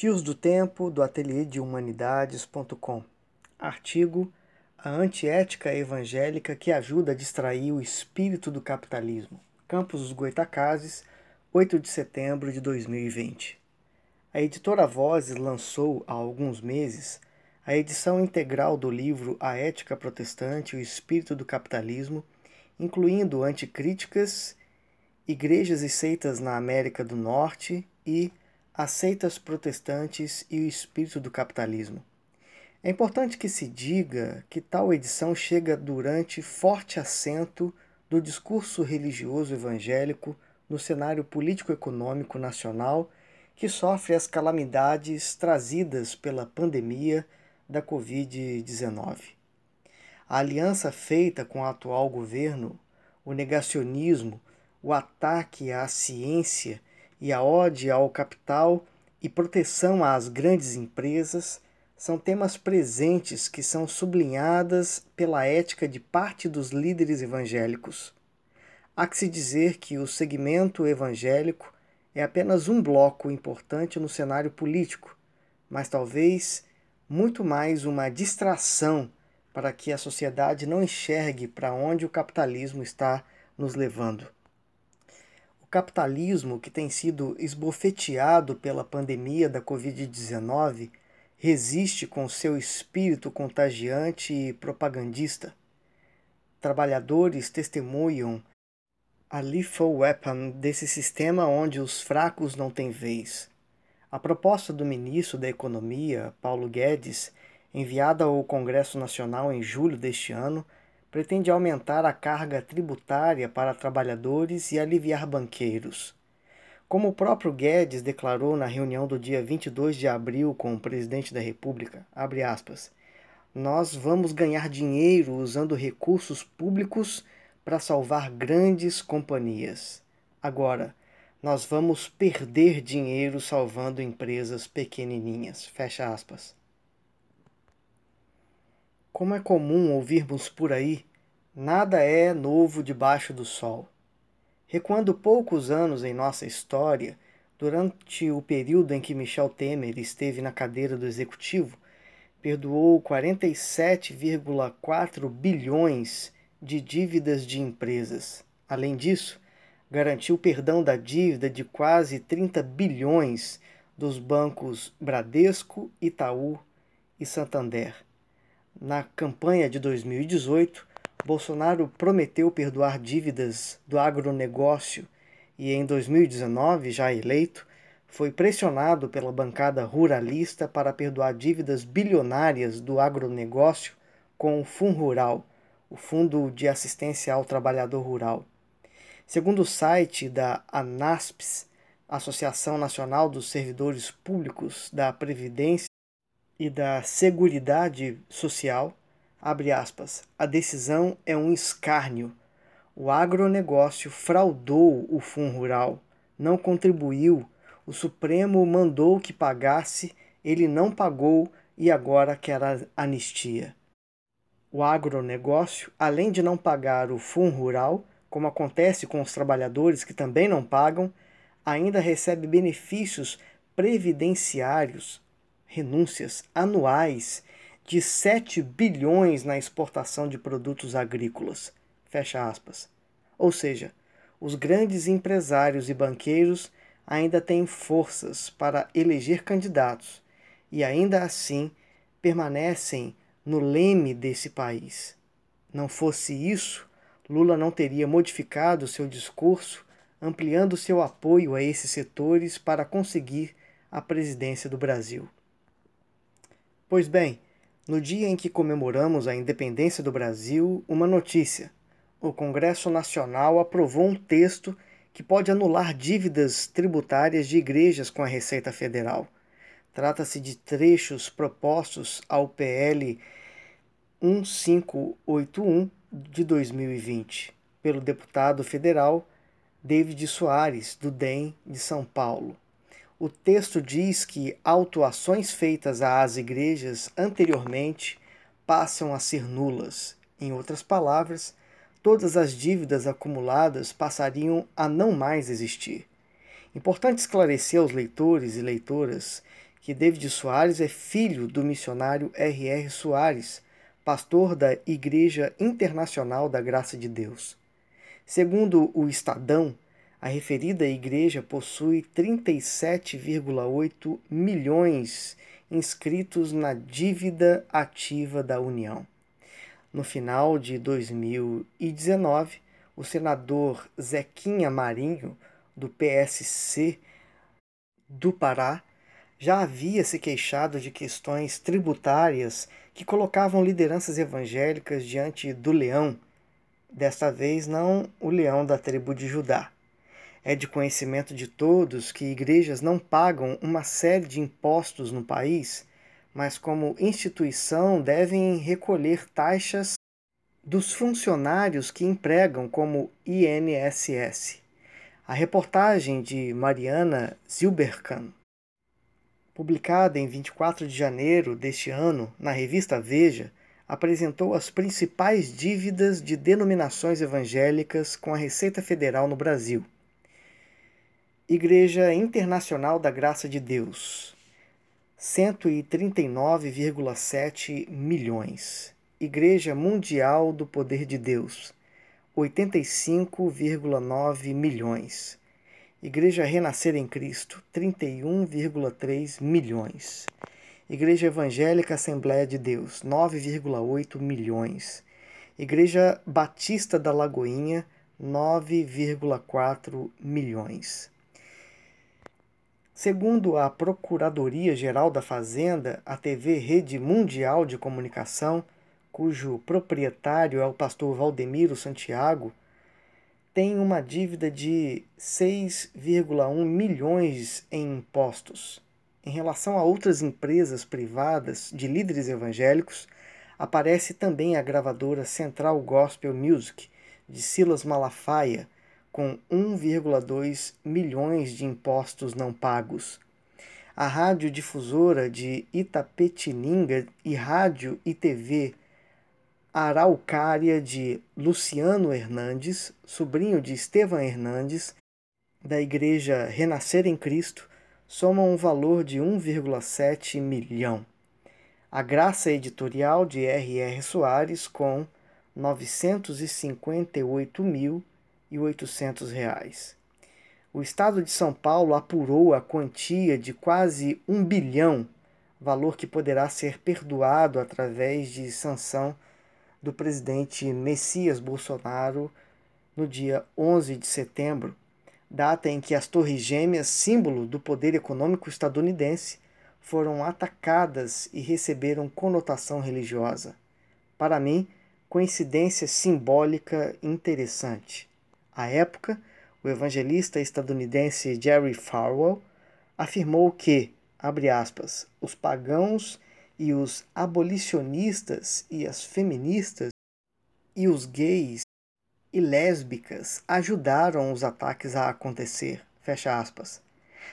Fios do Tempo, do Ateliê de Humanidades.com. Artigo A Antiética Evangélica que ajuda a distrair o espírito do capitalismo. Campos dos Goitacazes, 8 de setembro de 2020. A editora Vozes lançou, há alguns meses, a edição integral do livro A Ética Protestante e o Espírito do Capitalismo, incluindo anticríticas, igrejas e seitas na América do Norte e as seitas protestantes e o espírito do capitalismo. É importante que se diga que tal edição chega durante forte assento do discurso religioso evangélico no cenário político-econômico nacional que sofre as calamidades trazidas pela pandemia da Covid-19. A aliança feita com o atual governo, o negacionismo, o ataque à ciência e a ode ao capital e proteção às grandes empresas são temas presentes que são sublinhadas pela ética de parte dos líderes evangélicos. Há que se dizer que o segmento evangélico é apenas um bloco importante no cenário político, mas talvez muito mais uma distração para que a sociedade não enxergue para onde o capitalismo está nos levando capitalismo que tem sido esbofeteado pela pandemia da Covid-19 resiste com seu espírito contagiante e propagandista. Trabalhadores testemunham a lethal weapon desse sistema onde os fracos não têm vez. A proposta do ministro da Economia, Paulo Guedes, enviada ao Congresso Nacional em julho deste ano, pretende aumentar a carga tributária para trabalhadores e aliviar banqueiros. Como o próprio Guedes declarou na reunião do dia 22 de abril com o presidente da República, aspas, nós vamos ganhar dinheiro usando recursos públicos para salvar grandes companhias. Agora, nós vamos perder dinheiro salvando empresas pequenininhas. Fecha aspas. Como é comum ouvirmos por aí, nada é novo debaixo do sol. Recuando poucos anos em nossa história, durante o período em que Michel Temer esteve na cadeira do executivo, perdoou 47,4 bilhões de dívidas de empresas. Além disso, garantiu perdão da dívida de quase 30 bilhões dos bancos Bradesco, Itaú e Santander na campanha de 2018, Bolsonaro prometeu perdoar dívidas do agronegócio e em 2019, já eleito, foi pressionado pela bancada ruralista para perdoar dívidas bilionárias do agronegócio com o FUNRural, o Fundo de Assistência ao Trabalhador Rural. Segundo o site da ANASPS, Associação Nacional dos Servidores Públicos da Previdência e da Seguridade Social, abre aspas, a decisão é um escárnio. O agronegócio fraudou o Fundo Rural, não contribuiu, o Supremo mandou que pagasse, ele não pagou e agora quer a anistia. O agronegócio, além de não pagar o Fundo Rural, como acontece com os trabalhadores que também não pagam, ainda recebe benefícios previdenciários renúncias anuais de 7 bilhões na exportação de produtos agrícolas. Fecha aspas. Ou seja, os grandes empresários e banqueiros ainda têm forças para eleger candidatos e ainda assim permanecem no leme desse país. Não fosse isso, Lula não teria modificado seu discurso, ampliando seu apoio a esses setores para conseguir a presidência do Brasil. Pois bem, no dia em que comemoramos a independência do Brasil, uma notícia: o Congresso Nacional aprovou um texto que pode anular dívidas tributárias de igrejas com a Receita Federal. Trata-se de trechos propostos ao PL 1581 de 2020 pelo deputado federal David Soares, do DEM de São Paulo o texto diz que autuações feitas às igrejas anteriormente passam a ser nulas. Em outras palavras, todas as dívidas acumuladas passariam a não mais existir. Importante esclarecer aos leitores e leitoras que David Soares é filho do missionário R.R. Soares, pastor da Igreja Internacional da Graça de Deus. Segundo o Estadão, a referida igreja possui 37,8 milhões inscritos na dívida ativa da União. No final de 2019, o senador Zequinha Marinho, do PSC do Pará, já havia se queixado de questões tributárias que colocavam lideranças evangélicas diante do leão, desta vez não o leão da tribo de Judá. É de conhecimento de todos que igrejas não pagam uma série de impostos no país, mas, como instituição, devem recolher taxas dos funcionários que empregam, como INSS. A reportagem de Mariana Zilberkan, publicada em 24 de janeiro deste ano na revista Veja, apresentou as principais dívidas de denominações evangélicas com a Receita Federal no Brasil. Igreja Internacional da Graça de Deus, 139,7 milhões. Igreja Mundial do Poder de Deus, 85,9 milhões. Igreja Renascer em Cristo, 31,3 milhões. Igreja Evangélica Assembleia de Deus, 9,8 milhões. Igreja Batista da Lagoinha, 9,4 milhões. Segundo a Procuradoria-Geral da Fazenda, a TV Rede Mundial de Comunicação, cujo proprietário é o pastor Valdemiro Santiago, tem uma dívida de 6,1 milhões em impostos. Em relação a outras empresas privadas de líderes evangélicos, aparece também a gravadora Central Gospel Music, de Silas Malafaia, com 1,2 milhões de impostos não pagos. A radiodifusora de Itapetininga e Rádio e TV Araucária de Luciano Hernandes, sobrinho de Estevam Hernandes, da Igreja Renascer em Cristo, somam um valor de 1,7 milhão. A Graça Editorial de R.R. Soares com 958 mil e oitocentos reais. O Estado de São Paulo apurou a quantia de quase um bilhão, valor que poderá ser perdoado através de sanção do presidente Messias Bolsonaro no dia 11 de setembro, data em que as Torres Gêmeas, símbolo do poder econômico estadunidense, foram atacadas e receberam conotação religiosa. Para mim, coincidência simbólica interessante. À época, o evangelista estadunidense Jerry Falwell afirmou que, abre aspas, os pagãos e os abolicionistas e as feministas e os gays e lésbicas ajudaram os ataques a acontecer, fecha aspas.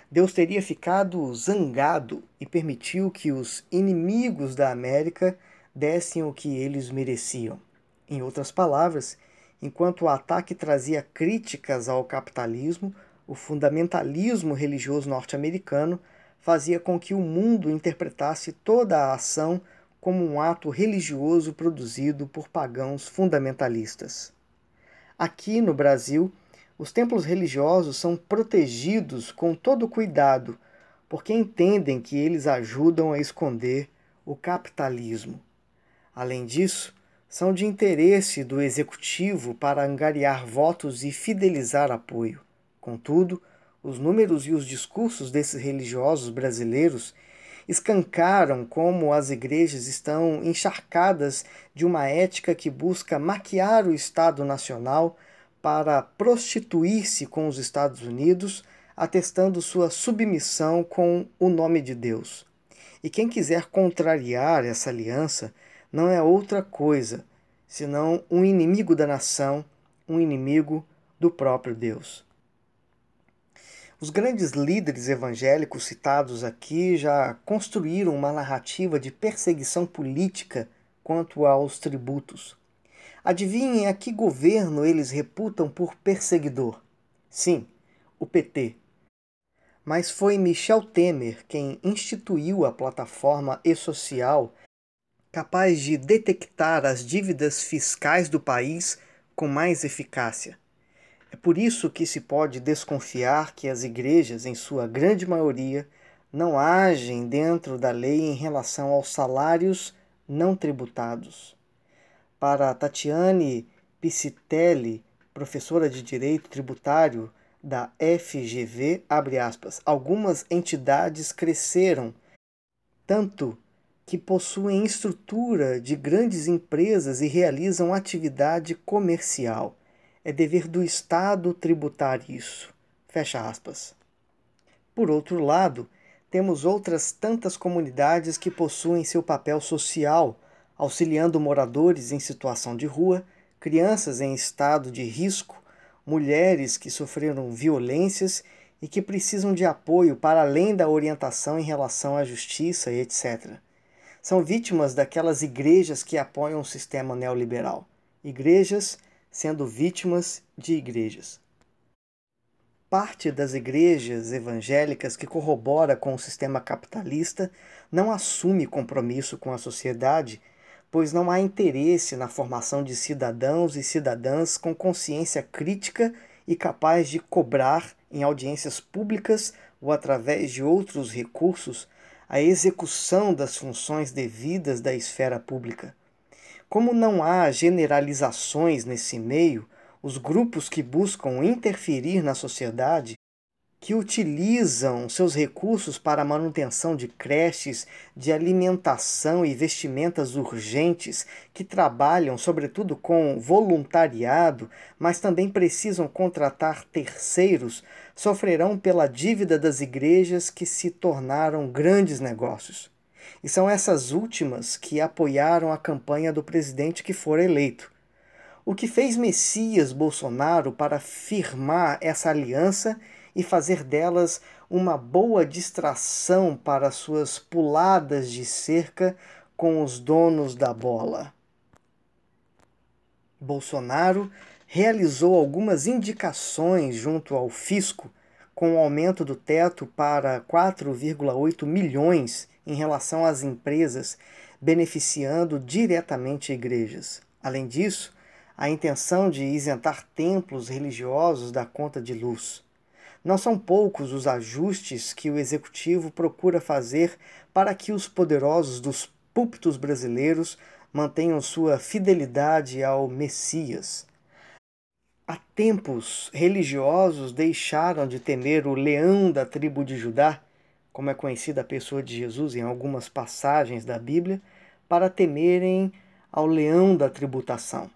Deus teria ficado zangado e permitiu que os inimigos da América dessem o que eles mereciam. Em outras palavras, Enquanto o ataque trazia críticas ao capitalismo, o fundamentalismo religioso norte-americano fazia com que o mundo interpretasse toda a ação como um ato religioso produzido por pagãos fundamentalistas. Aqui no Brasil, os templos religiosos são protegidos com todo cuidado, porque entendem que eles ajudam a esconder o capitalismo. Além disso, são de interesse do executivo para angariar votos e fidelizar apoio. Contudo, os números e os discursos desses religiosos brasileiros escancaram como as igrejas estão encharcadas de uma ética que busca maquiar o Estado Nacional para prostituir-se com os Estados Unidos, atestando sua submissão com o nome de Deus. E quem quiser contrariar essa aliança não é outra coisa senão um inimigo da nação, um inimigo do próprio Deus. Os grandes líderes evangélicos citados aqui já construíram uma narrativa de perseguição política quanto aos tributos. Adivinhem a que governo eles reputam por perseguidor? Sim, o PT. mas foi Michel Temer quem instituiu a plataforma e-social capaz de detectar as dívidas fiscais do país com mais eficácia. É por isso que se pode desconfiar que as igrejas, em sua grande maioria, não agem dentro da lei em relação aos salários não tributados. Para Tatiane Piscitelli, professora de Direito Tributário da FGV, aspas, algumas entidades cresceram tanto que possuem estrutura de grandes empresas e realizam atividade comercial. É dever do Estado tributar isso. Fecha aspas. Por outro lado, temos outras tantas comunidades que possuem seu papel social, auxiliando moradores em situação de rua, crianças em estado de risco, mulheres que sofreram violências e que precisam de apoio para além da orientação em relação à justiça etc. São vítimas daquelas igrejas que apoiam o sistema neoliberal. Igrejas sendo vítimas de igrejas. Parte das igrejas evangélicas que corrobora com o sistema capitalista não assume compromisso com a sociedade, pois não há interesse na formação de cidadãos e cidadãs com consciência crítica e capaz de cobrar em audiências públicas ou através de outros recursos a execução das funções devidas da esfera pública. Como não há generalizações nesse meio, os grupos que buscam interferir na sociedade, que utilizam seus recursos para a manutenção de creches, de alimentação e vestimentas urgentes, que trabalham sobretudo com voluntariado, mas também precisam contratar terceiros, sofrerão pela dívida das igrejas que se tornaram grandes negócios. E são essas últimas que apoiaram a campanha do presidente que for eleito. O que fez Messias Bolsonaro para firmar essa aliança e fazer delas uma boa distração para suas puladas de cerca com os donos da bola. Bolsonaro realizou algumas indicações junto ao fisco com o aumento do teto para 4,8 milhões em relação às empresas, beneficiando diretamente igrejas. Além disso, a intenção de isentar templos religiosos da conta de luz. Não são poucos os ajustes que o executivo procura fazer para que os poderosos dos púlpitos brasileiros mantenham sua fidelidade ao Messias. Há tempos, religiosos deixaram de temer o leão da tribo de Judá como é conhecida a pessoa de Jesus em algumas passagens da Bíblia, para temerem ao leão da tributação.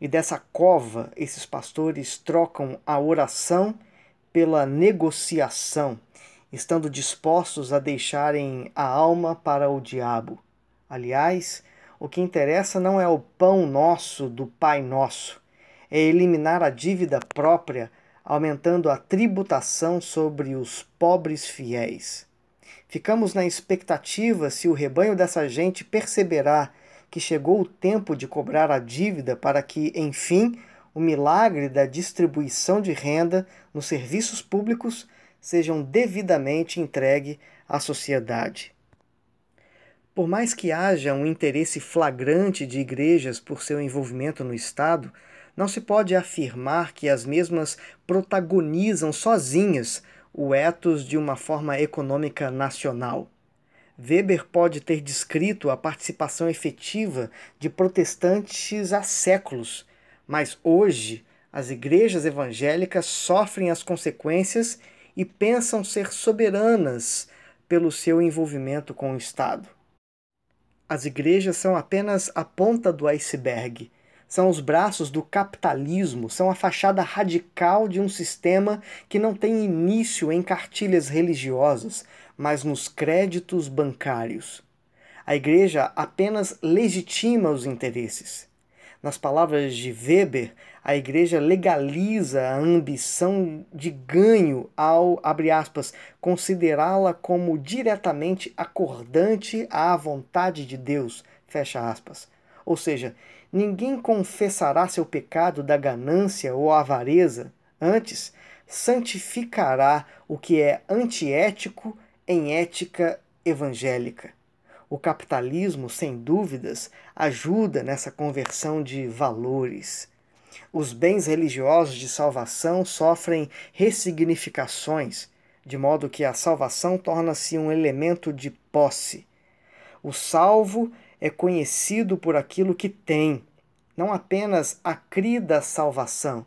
E dessa cova, esses pastores trocam a oração pela negociação, estando dispostos a deixarem a alma para o diabo. Aliás, o que interessa não é o pão nosso do Pai Nosso, é eliminar a dívida própria, aumentando a tributação sobre os pobres fiéis. Ficamos na expectativa se o rebanho dessa gente perceberá que chegou o tempo de cobrar a dívida para que, enfim, o milagre da distribuição de renda nos serviços públicos sejam devidamente entregue à sociedade. Por mais que haja um interesse flagrante de igrejas por seu envolvimento no Estado, não se pode afirmar que as mesmas protagonizam sozinhas o ethos de uma forma econômica nacional. Weber pode ter descrito a participação efetiva de protestantes há séculos, mas hoje as igrejas evangélicas sofrem as consequências e pensam ser soberanas pelo seu envolvimento com o Estado. As igrejas são apenas a ponta do iceberg são os braços do capitalismo, são a fachada radical de um sistema que não tem início em cartilhas religiosas, mas nos créditos bancários. A igreja apenas legitima os interesses. Nas palavras de Weber, a igreja legaliza a ambição de ganho ao, abre aspas, considerá-la como diretamente acordante à vontade de Deus, fecha aspas. Ou seja, ninguém confessará seu pecado da ganância ou avareza, antes santificará o que é antiético em ética evangélica. O capitalismo, sem dúvidas, ajuda nessa conversão de valores. Os bens religiosos de salvação sofrem ressignificações, de modo que a salvação torna-se um elemento de posse. O salvo é conhecido por aquilo que tem, não apenas a cri da salvação,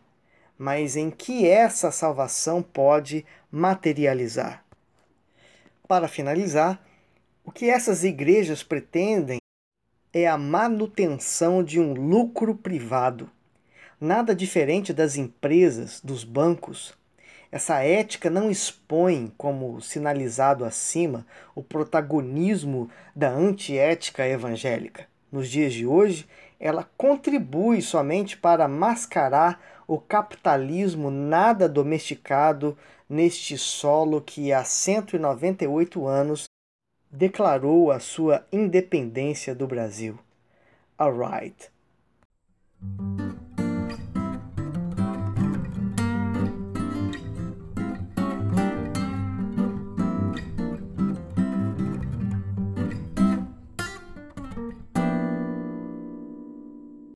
mas em que essa salvação pode materializar. Para finalizar, o que essas igrejas pretendem é a manutenção de um lucro privado. Nada diferente das empresas, dos bancos. Essa ética não expõe, como sinalizado acima, o protagonismo da antiética evangélica. Nos dias de hoje, ela contribui somente para mascarar o capitalismo nada domesticado neste solo que há 198 anos declarou a sua independência do Brasil. Alright.